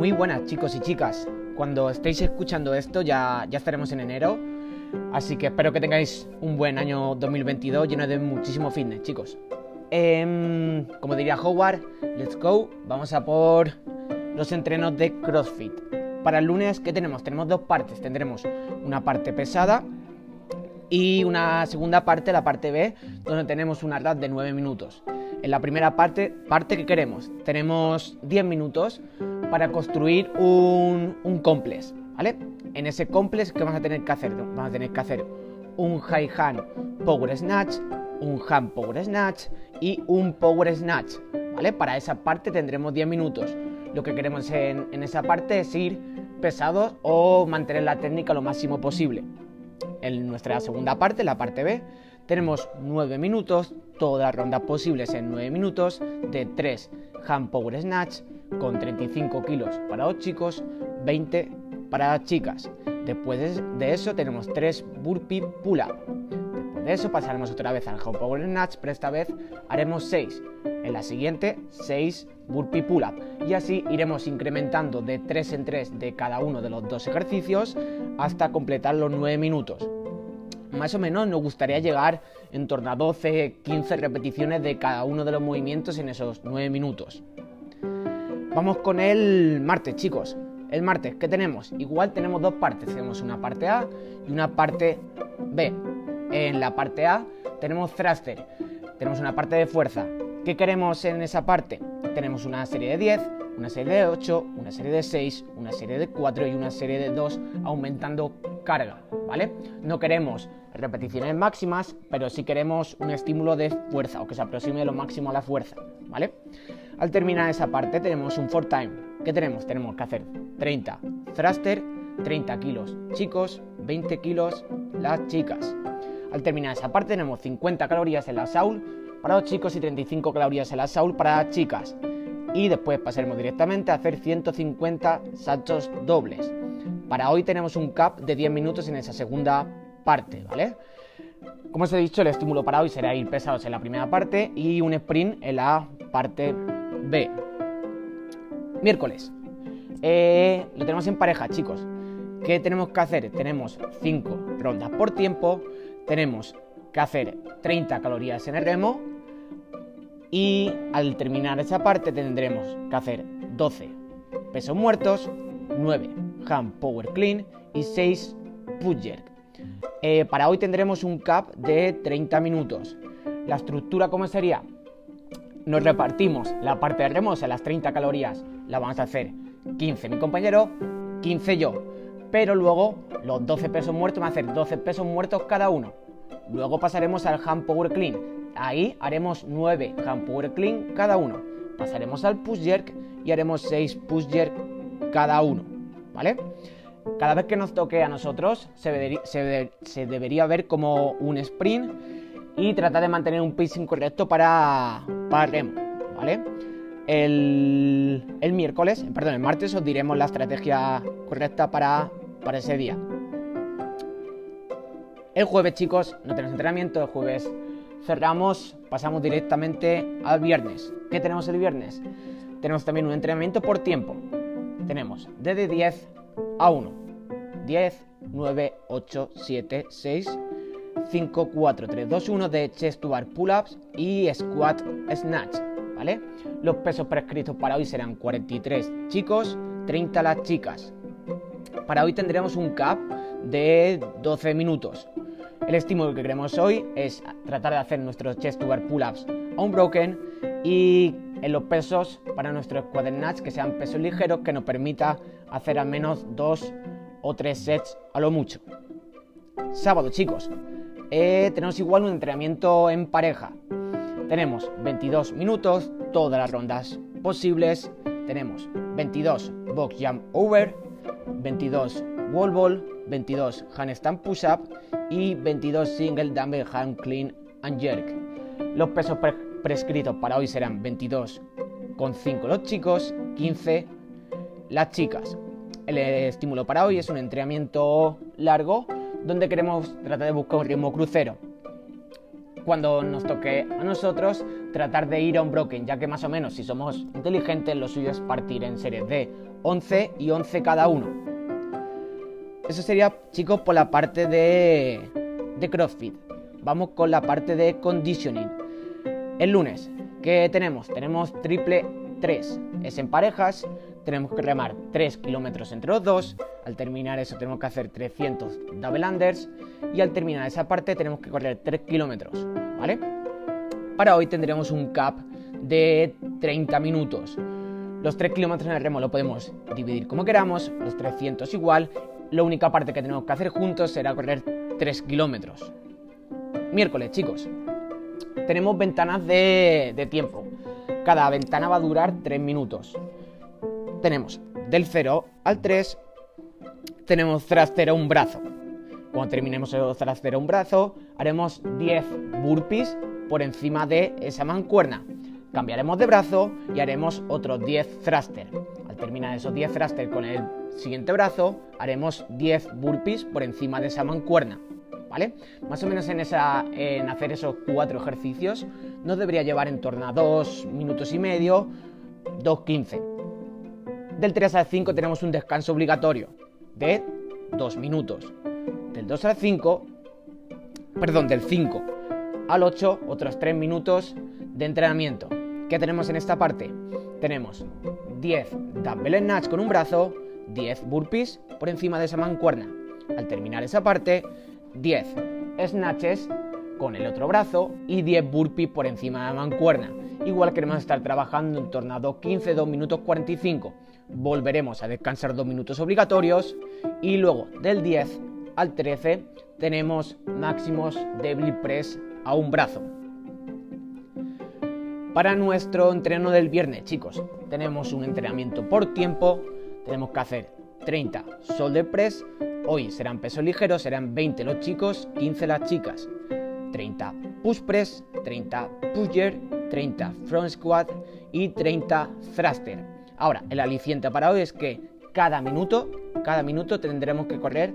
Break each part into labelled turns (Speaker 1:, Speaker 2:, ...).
Speaker 1: Muy buenas chicos y chicas. Cuando estéis escuchando esto ya, ya estaremos en enero. Así que espero que tengáis un buen año 2022 lleno de muchísimo fitness, chicos. Em, como diría Howard, let's go. Vamos a por los entrenos de CrossFit. Para el lunes, ¿qué tenemos? Tenemos dos partes. Tendremos una parte pesada y una segunda parte, la parte B, donde tenemos una RAD de 9 minutos. En la primera parte, parte que queremos, tenemos 10 minutos para construir un, un complex, ¿vale? En ese complex, ¿qué vamos a tener que hacer? Vamos a tener que hacer un high hand power snatch, un hand power snatch y un power snatch, ¿vale? Para esa parte tendremos 10 minutos. Lo que queremos en, esa parte es ir pesados o mantener la técnica lo máximo posible. En nuestra segunda parte, la parte B, tenemos 9 minutos, todas las rondas posibles en 9 minutos, de 3 hand power snatch con 35 kilos para los chicos, 20 para las chicas. Después de eso tenemos 3 burpee pull up. Después de eso pasaremos otra vez al hand power snatch, pero esta vez haremos 6. En la siguiente 6 burpee pull up y así iremos incrementando de 3 en 3 de cada uno de los dos ejercicios hasta completar los 9 minutos. Más o menos nos gustaría llegar en torno a 12, 15 repeticiones de cada uno de los movimientos en esos 9 minutos. Vamos con el martes, chicos. El martes, ¿qué tenemos? Igual tenemos dos partes. Tenemos una parte A y una parte B. En la parte A tenemos thruster. Tenemos una parte de fuerza. ¿Qué queremos en esa parte? Tenemos una serie de 10, una serie de 8, una serie de 6, una serie de 4 y una serie de 2 aumentando carga, ¿vale? No queremos repeticiones máximas, pero sí queremos un estímulo de fuerza o que se aproxime lo máximo a la fuerza, ¿vale? Al terminar esa parte tenemos un for time. ¿Qué tenemos? Tenemos que hacer 30 thruster, 30 kilos chicos, 20 kilos las chicas. Al terminar esa parte tenemos 50 calorías en la Saul para los chicos y 35 calorías en la Saul para las chicas y después pasaremos directamente a hacer 150 saltos dobles. Para hoy tenemos un cap de 10 minutos en esa segunda parte, ¿vale? Como os he dicho, el estímulo para hoy será ir pesados en la primera parte y un sprint en la parte B. Miércoles. Eh, lo tenemos en pareja, chicos. ¿Qué tenemos que hacer? Tenemos 5 rondas por tiempo, tenemos que hacer 30 calorías en el remo y al terminar esa parte tendremos que hacer 12 pesos muertos, 9 hand power clean y 6 push jerk. Eh, para hoy tendremos un cap de 30 minutos. La estructura, ¿cómo sería? Nos repartimos la parte de remos las 30 calorías, la vamos a hacer 15 mi compañero, 15 yo. Pero luego los 12 pesos muertos van a hacer 12 pesos muertos cada uno. Luego pasaremos al hand power clean, Ahí haremos 9 hand power clean cada uno. Pasaremos al push jerk y haremos 6 push jerk cada uno. ¿Vale? Cada vez que nos toque a nosotros se, debería ver como un sprint y tratar de mantener un pacing correcto para, para remo. ¿Vale? El, el, miércoles, perdón, el martes os diremos la estrategia correcta para, para ese día. El jueves, chicos, no tenemos entrenamiento. El jueves cerramos, pasamos directamente al viernes. ¿Qué tenemos el viernes? Tenemos también un entrenamiento por tiempo. Tenemos desde 10 a 1. 10, 9, 8, 7, 6, 5, 4, 3, 2, 1 de chest to bar pull-ups y squat snatch. ¿Vale? Los pesos prescritos para hoy serán 43 chicos, 30 las chicas. Para hoy tendremos un cap de 12 minutos. El estímulo que queremos hoy es tratar de hacer nuestros chest to bar pull-ups a un broken y en los pesos para nuestros squat snatch que sean pesos ligeros que nos permita hacer al menos dos o tres sets a lo mucho. Sábado, chicos, eh, tenemos igual un entrenamiento en pareja. Tenemos 22 minutos, todas las rondas posibles. Tenemos 22 box jump over, 22 wall ball, 22 handstand push up y 22 single dumbbell hand clean and jerk. Los pesos prescritos para hoy serán 22,5 los chicos, 15 las chicas. El estímulo para hoy es un entrenamiento largo donde queremos tratar de buscar un ritmo crucero. cuando nos toque a nosotros tratar de ir a un broken, ya que más o menos si somos inteligentes lo suyo es partir en series de 11 y 11 cada uno. Eso sería, chicos, por la parte de, de CrossFit. Vamos con la parte de conditioning. El lunes, ¿qué tenemos? Tenemos triple 3. Es en parejas, tenemos que remar 3 kilómetros entre los dos. Al terminar eso tenemos que hacer 300 double unders. Y al terminar esa parte tenemos que correr 3 kilómetros, ¿vale? Para hoy tendremos un cap de 30 minutos. Los 3 kilómetros en el remo lo podemos dividir como queramos, los 300 igual. La única parte que tenemos que hacer juntos será correr 3 kilómetros. Miércoles, chicos. Tenemos ventanas de, de tiempo. Cada ventana va a durar 3 minutos. Tenemos del 0 al 3, tenemos trastero un brazo. Cuando terminemos el trastero un brazo, haremos 10 burpees por encima de esa mancuerna. Cambiaremos de brazo y haremos otros 10 thruster. Al terminar esos 10 thruster con el siguiente brazo, haremos 10 burpees por encima de esa mancuerna. ¿Vale? Más o menos en, esa, en hacer esos cuatro ejercicios nos debería llevar en torno a 2 minutos y medio, 2.15. Del 3 al 5 tenemos un descanso obligatorio de 2 minutos. Del 2 al 5, perdón, del 5 al 8, otros 3 minutos de entrenamiento. ¿Qué tenemos en esta parte? Tenemos 10 dumbbell snatch con un brazo, 10 burpees por encima de esa mancuerna. Al terminar esa parte, 10 snatches con el otro brazo y 10 burpees por encima de la mancuerna. Igual queremos estar trabajando en torno a 2.15, 2 minutos 45. Volveremos a descansar 2 minutos obligatorios y luego del 10 al 13 tenemos máximos de press a un brazo. Para nuestro entreno del viernes, chicos, tenemos un entrenamiento por tiempo. Tenemos que hacer 30 shoulder press. Hoy serán pesos ligeros, serán 20 los chicos, 15 las chicas. 30 push press, 30 pusher, 30 front squat y 30 thruster. Ahora, el aliciente para hoy es que cada minuto, cada minuto tendremos que correr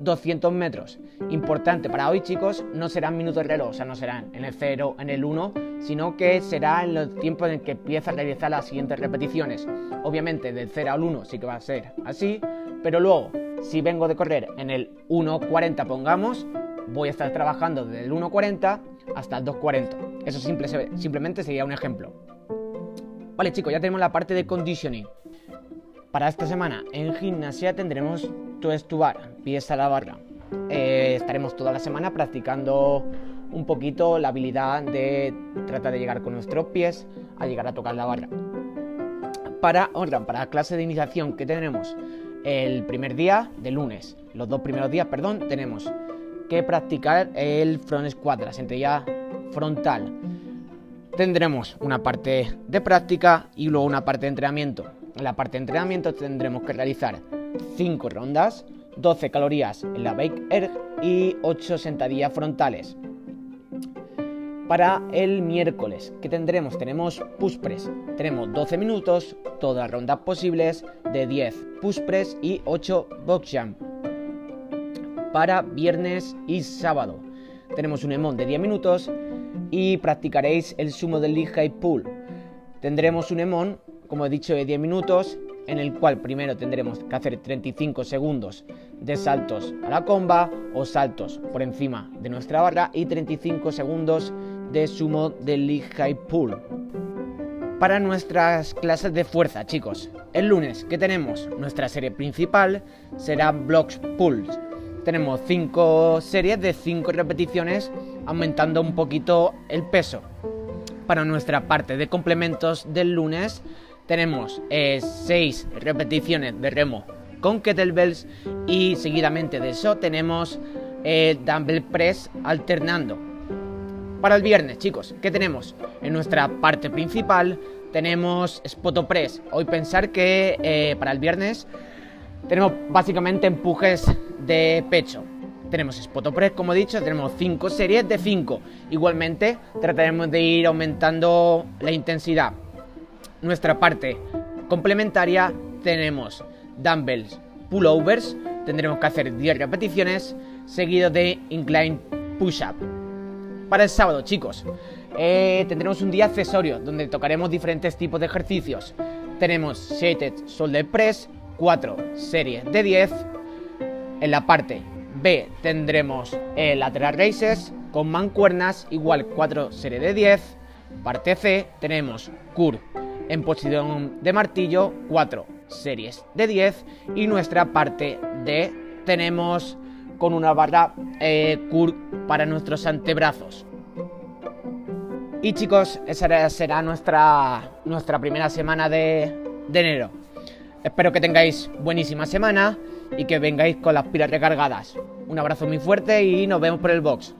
Speaker 1: 200 metros. Importante para hoy, chicos, no serán minutos reloj, o sea, no serán en el 0, en el 1, sino que será en los tiempos en que empieza a realizar las siguientes repeticiones. Obviamente, del 0 al 1 sí que va a ser así, pero luego, si vengo de correr en el 1.40, pongamos, voy a estar trabajando desde el 1.40 hasta el 2.40. Eso simple, simplemente sería un ejemplo. Vale, chicos, ya tenemos la parte de conditioning. Para esta semana en gimnasia tendremos twist to pies a la barra. Eh, estaremos toda la semana practicando un poquito la habilidad de tratar de llegar con nuestros pies a llegar a tocar la barra. Para, para la clase de iniciación que tenemos el primer día de lunes, los dos primeros días, perdón, tenemos que practicar el front squat, la sentadilla frontal. Tendremos una parte de práctica y luego una parte de entrenamiento. En la parte de entrenamiento tendremos que realizar 5 rondas, 12 calorías en la Bake Erg y 8 sentadillas frontales. Para el miércoles, ¿qué tendremos? Tenemos push press. Tenemos 12 minutos, todas rondas posibles de 10 push press y 8 box jump. Para viernes y sábado, tenemos un EMON de 10 minutos y practicaréis el sumo del League High Pool. Tendremos un EMON como he dicho, de 10 minutos, en el cual primero tendremos que hacer 35 segundos de saltos a la comba o saltos por encima de nuestra barra y 35 segundos de sumo del League High Pull. Para nuestras clases de fuerza, chicos, el lunes que tenemos nuestra serie principal será Blocks Pulls. Tenemos 5 series de 5 repeticiones aumentando un poquito el peso. Para nuestra parte de complementos del lunes tenemos 6 eh, repeticiones de remo con kettlebells y seguidamente de eso tenemos eh, dumbbell press alternando. Para el viernes, chicos, ¿qué tenemos? En nuestra parte principal tenemos Spoto Press. Hoy pensar que eh, para el viernes tenemos básicamente empujes de pecho. Tenemos Spoto Press, como he dicho, tenemos 5 series de 5. Igualmente trataremos de ir aumentando la intensidad nuestra parte complementaria tenemos dumbbells pullovers, tendremos que hacer 10 repeticiones seguido de incline push-up. para el sábado, chicos. Eh, tendremos un día accesorio donde tocaremos diferentes tipos de ejercicios. Tenemos Shaded Shoulder Press, 4 series de 10. En la parte B tendremos el Lateral Races con mancuernas, igual 4 series de 10. Parte C tenemos Curl en posición de martillo, 4 series de 10. Y nuestra parte D tenemos con una barra eh, curl para nuestros antebrazos. Y chicos, esa será nuestra, nuestra primera semana de, de enero. Espero que tengáis buenísima semana y que vengáis con las pilas recargadas. Un abrazo muy fuerte y nos vemos por el box.